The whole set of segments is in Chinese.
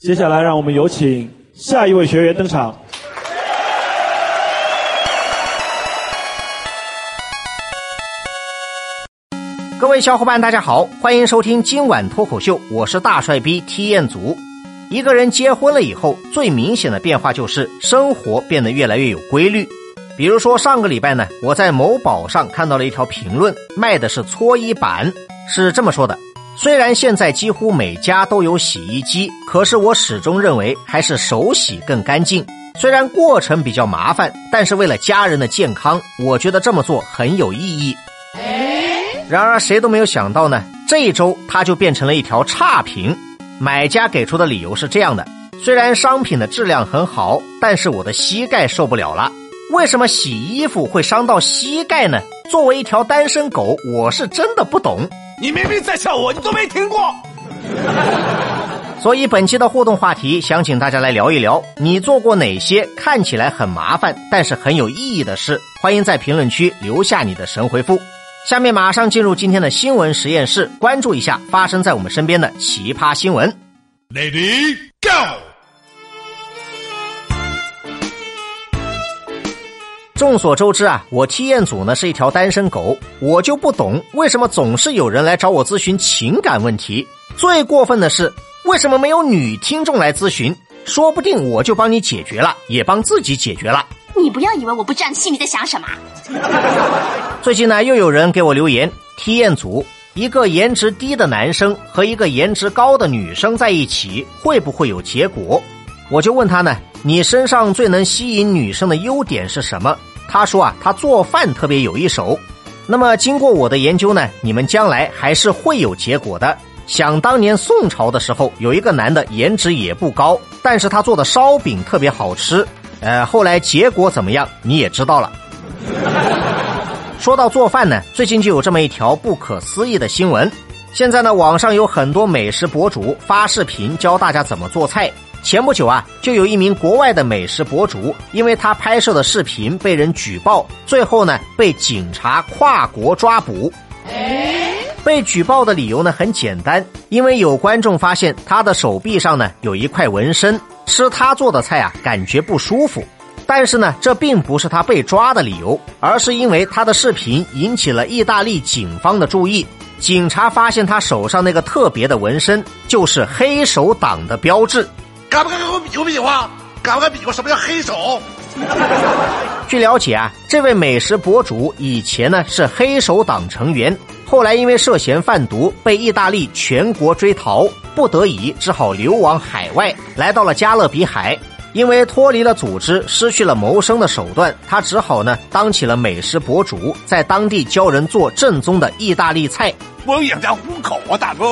接下来，让我们有请下一位学员登场。各位小伙伴，大家好，欢迎收听今晚脱口秀，我是大帅逼 T 彦祖。一个人结婚了以后，最明显的变化就是生活变得越来越有规律。比如说上个礼拜呢，我在某宝上看到了一条评论，卖的是搓衣板，是这么说的：虽然现在几乎每家都有洗衣机，可是我始终认为还是手洗更干净。虽然过程比较麻烦，但是为了家人的健康，我觉得这么做很有意义。然而谁都没有想到呢，这一周它就变成了一条差评。买家给出的理由是这样的：虽然商品的质量很好，但是我的膝盖受不了了。为什么洗衣服会伤到膝盖呢？作为一条单身狗，我是真的不懂。你明明在笑我，你都没听过。所以本期的互动话题，想请大家来聊一聊，你做过哪些看起来很麻烦，但是很有意义的事？欢迎在评论区留下你的神回复。下面马上进入今天的新闻实验室，关注一下发生在我们身边的奇葩新闻。Lady Go！众所周知啊，我 T 验组呢是一条单身狗，我就不懂为什么总是有人来找我咨询情感问题。最过分的是，为什么没有女听众来咨询？说不定我就帮你解决了，也帮自己解决了。你不要以为我不知道你心里在想什么。最近呢，又有人给我留言，体验组一个颜值低的男生和一个颜值高的女生在一起，会不会有结果？我就问他呢，你身上最能吸引女生的优点是什么？他说啊，他做饭特别有一手。那么经过我的研究呢，你们将来还是会有结果的。想当年宋朝的时候，有一个男的颜值也不高，但是他做的烧饼特别好吃。呃，后来结果怎么样，你也知道了。说到做饭呢，最近就有这么一条不可思议的新闻。现在呢，网上有很多美食博主发视频教大家怎么做菜。前不久啊，就有一名国外的美食博主，因为他拍摄的视频被人举报，最后呢被警察跨国抓捕。被举报的理由呢很简单，因为有观众发现他的手臂上呢有一块纹身。吃他做的菜啊，感觉不舒服。但是呢，这并不是他被抓的理由，而是因为他的视频引起了意大利警方的注意。警察发现他手上那个特别的纹身，就是黑手党的标志。敢不敢跟我比划比划？敢不敢比划什么叫黑手？据了解啊，这位美食博主以前呢是黑手党成员。后来因为涉嫌贩毒，被意大利全国追逃，不得已只好流亡海外，来到了加勒比海。因为脱离了组织，失去了谋生的手段，他只好呢当起了美食博主，在当地教人做正宗的意大利菜。我养家糊口啊，大哥。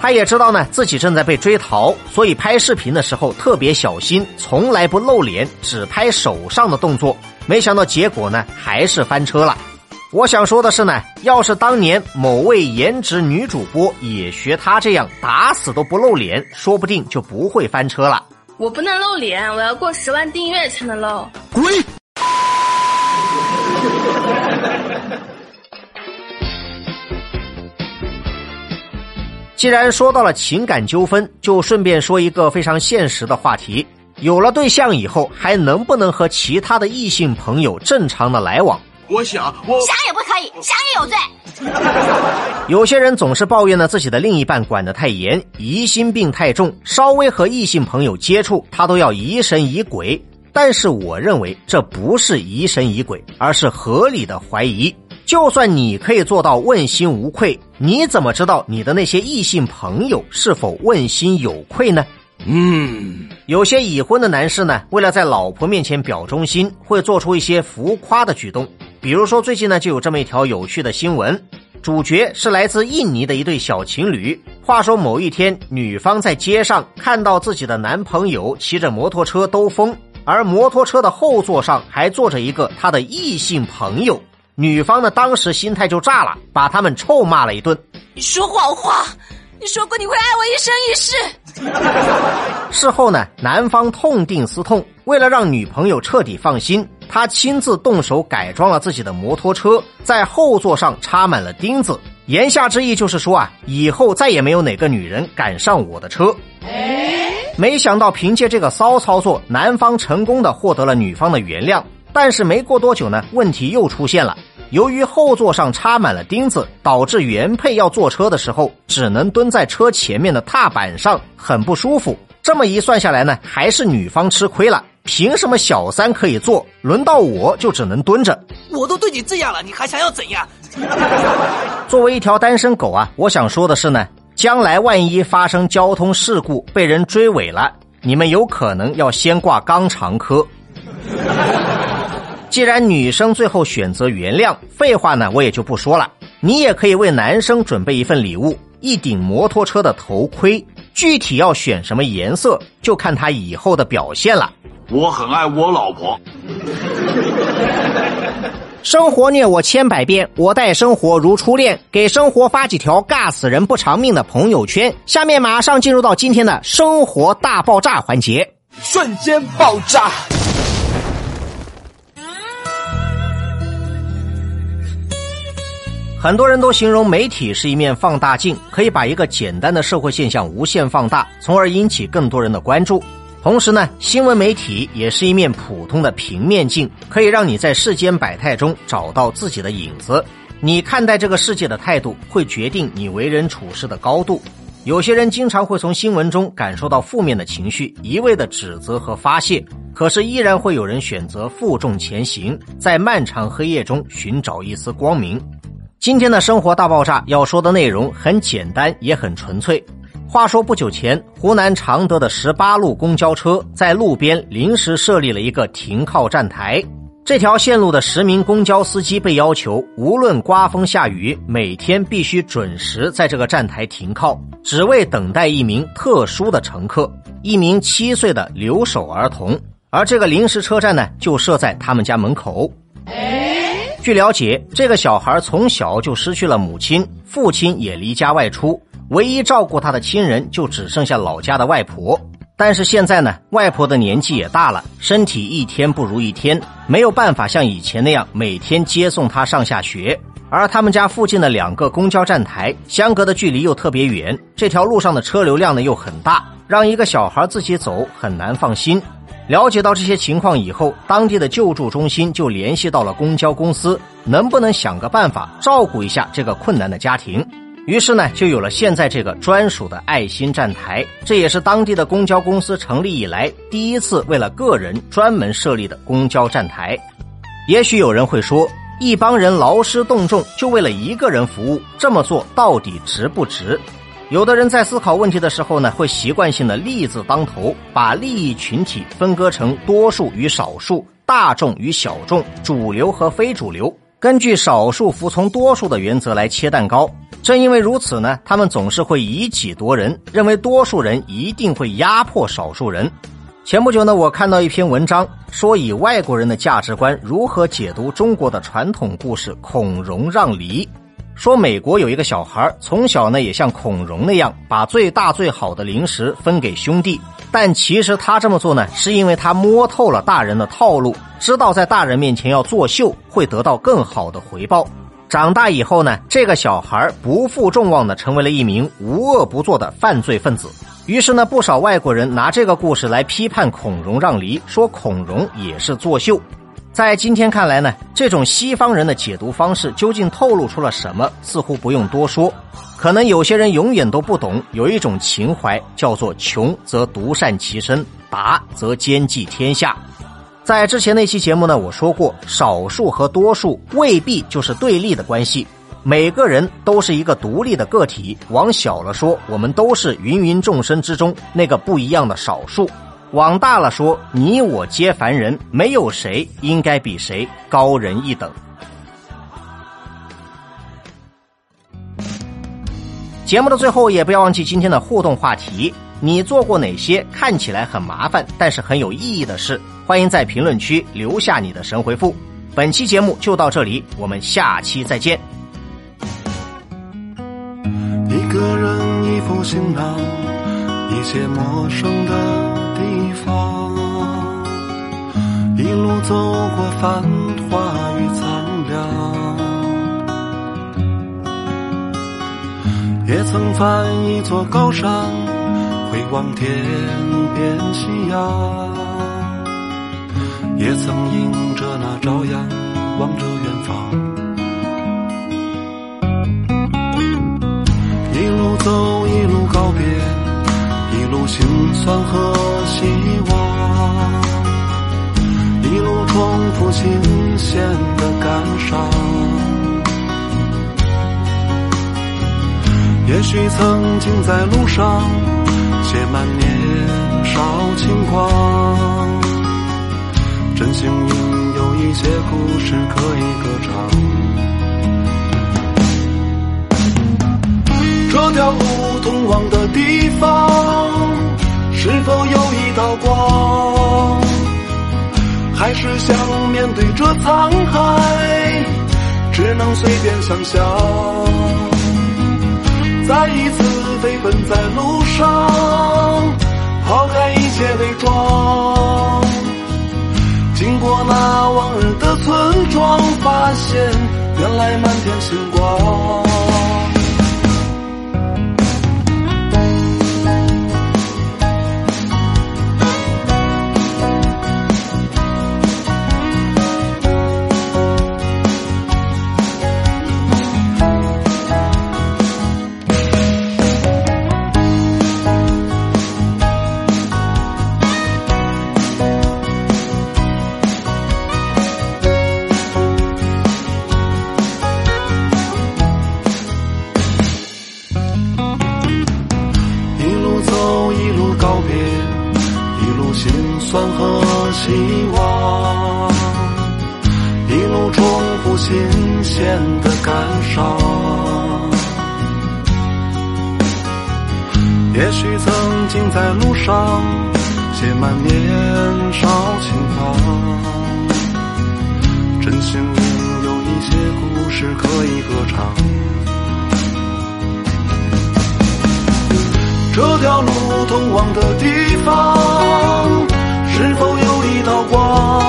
他也知道呢自己正在被追逃，所以拍视频的时候特别小心，从来不露脸，只拍手上的动作。没想到结果呢还是翻车了。我想说的是呢，要是当年某位颜值女主播也学他这样打死都不露脸，说不定就不会翻车了。我不能露脸，我要过十万订阅才能露。滚！既然说到了情感纠纷，就顺便说一个非常现实的话题：有了对象以后，还能不能和其他的异性朋友正常的来往？我想，我想也不可以，想也有罪。有些人总是抱怨呢自己的另一半管得太严，疑心病太重，稍微和异性朋友接触，他都要疑神疑鬼。但是我认为这不是疑神疑鬼，而是合理的怀疑。就算你可以做到问心无愧，你怎么知道你的那些异性朋友是否问心有愧呢？嗯，有些已婚的男士呢，为了在老婆面前表忠心，会做出一些浮夸的举动。比如说，最近呢就有这么一条有趣的新闻，主角是来自印尼的一对小情侣。话说某一天，女方在街上看到自己的男朋友骑着摩托车兜风，而摩托车的后座上还坐着一个她的异性朋友。女方呢当时心态就炸了，把他们臭骂了一顿。你说谎话，你说过你会爱我一生一世。事后呢，男方痛定思痛，为了让女朋友彻底放心。他亲自动手改装了自己的摩托车，在后座上插满了钉子。言下之意就是说啊，以后再也没有哪个女人敢上我的车。没想到凭借这个骚操作，男方成功的获得了女方的原谅。但是没过多久呢，问题又出现了。由于后座上插满了钉子，导致原配要坐车的时候只能蹲在车前面的踏板上，很不舒服。这么一算下来呢，还是女方吃亏了。凭什么小三可以坐，轮到我就只能蹲着？我都对你这样了，你还想要怎样？作为一条单身狗啊，我想说的是呢，将来万一发生交通事故被人追尾了，你们有可能要先挂肛肠科。既然女生最后选择原谅，废话呢我也就不说了。你也可以为男生准备一份礼物，一顶摩托车的头盔。具体要选什么颜色，就看他以后的表现了。我很爱我老婆。生活虐我千百遍，我待生活如初恋。给生活发几条尬死人不偿命的朋友圈。下面马上进入到今天的生活大爆炸环节，瞬间爆炸。很多人都形容媒体是一面放大镜，可以把一个简单的社会现象无限放大，从而引起更多人的关注。同时呢，新闻媒体也是一面普通的平面镜，可以让你在世间百态中找到自己的影子。你看待这个世界的态度，会决定你为人处事的高度。有些人经常会从新闻中感受到负面的情绪，一味的指责和发泄，可是依然会有人选择负重前行，在漫长黑夜中寻找一丝光明。今天的生活大爆炸要说的内容很简单，也很纯粹。话说不久前，湖南常德的十八路公交车在路边临时设立了一个停靠站台。这条线路的十名公交司机被要求，无论刮风下雨，每天必须准时在这个站台停靠，只为等待一名特殊的乘客——一名七岁的留守儿童。而这个临时车站呢，就设在他们家门口。据了解，这个小孩从小就失去了母亲，父亲也离家外出，唯一照顾他的亲人就只剩下老家的外婆。但是现在呢，外婆的年纪也大了，身体一天不如一天，没有办法像以前那样每天接送他上下学。而他们家附近的两个公交站台相隔的距离又特别远，这条路上的车流量呢又很大，让一个小孩自己走很难放心。了解到这些情况以后，当地的救助中心就联系到了公交公司，能不能想个办法照顾一下这个困难的家庭？于是呢，就有了现在这个专属的爱心站台。这也是当地的公交公司成立以来第一次为了个人专门设立的公交站台。也许有人会说，一帮人劳师动众就为了一个人服务，这么做到底值不值？有的人在思考问题的时候呢，会习惯性的利字当头，把利益群体分割成多数与少数、大众与小众、主流和非主流，根据少数服从多数的原则来切蛋糕。正因为如此呢，他们总是会以己夺人，认为多数人一定会压迫少数人。前不久呢，我看到一篇文章，说以外国人的价值观如何解读中国的传统故事“孔融让梨”。说美国有一个小孩，从小呢也像孔融那样，把最大最好的零食分给兄弟。但其实他这么做呢，是因为他摸透了大人的套路，知道在大人面前要作秀，会得到更好的回报。长大以后呢，这个小孩不负众望的成为了一名无恶不作的犯罪分子。于是呢，不少外国人拿这个故事来批判孔融让梨，说孔融也是作秀。在今天看来呢，这种西方人的解读方式究竟透露出了什么？似乎不用多说，可能有些人永远都不懂，有一种情怀叫做“穷则独善其身，达则兼济天下”。在之前那期节目呢，我说过，少数和多数未必就是对立的关系，每个人都是一个独立的个体。往小了说，我们都是芸芸众生之中那个不一样的少数。往大了说，你我皆凡人，没有谁应该比谁高人一等。节目的最后，也不要忘记今天的互动话题：你做过哪些看起来很麻烦，但是很有意义的事？欢迎在评论区留下你的神回复。本期节目就到这里，我们下期再见。一个人，一副行囊，一些陌生的。地方，一路走过繁华与苍凉，也曾翻一座高山，回望天边夕阳。也曾迎着那朝阳，望着远方。一路走，一路告别，心酸和希望，一路重复新鲜的感伤。也许曾经在路上写满年少轻狂，真幸运有一些故事可以歌唱。这条路通往的地方，是否有一道光？还是想面对这沧海，只能随便想象？再一次飞奔在路上，抛开一切伪装，经过那往日的村庄，发现原来满天星光。也许曾经在路上写满年少轻狂，真幸运有一些故事可以歌唱。这条路通往的地方，是否有一道光？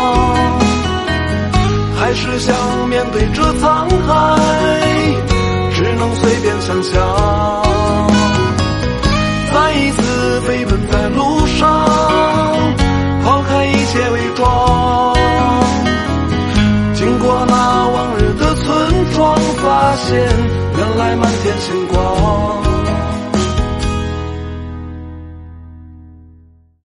还是想面对这沧海，只能随便想象？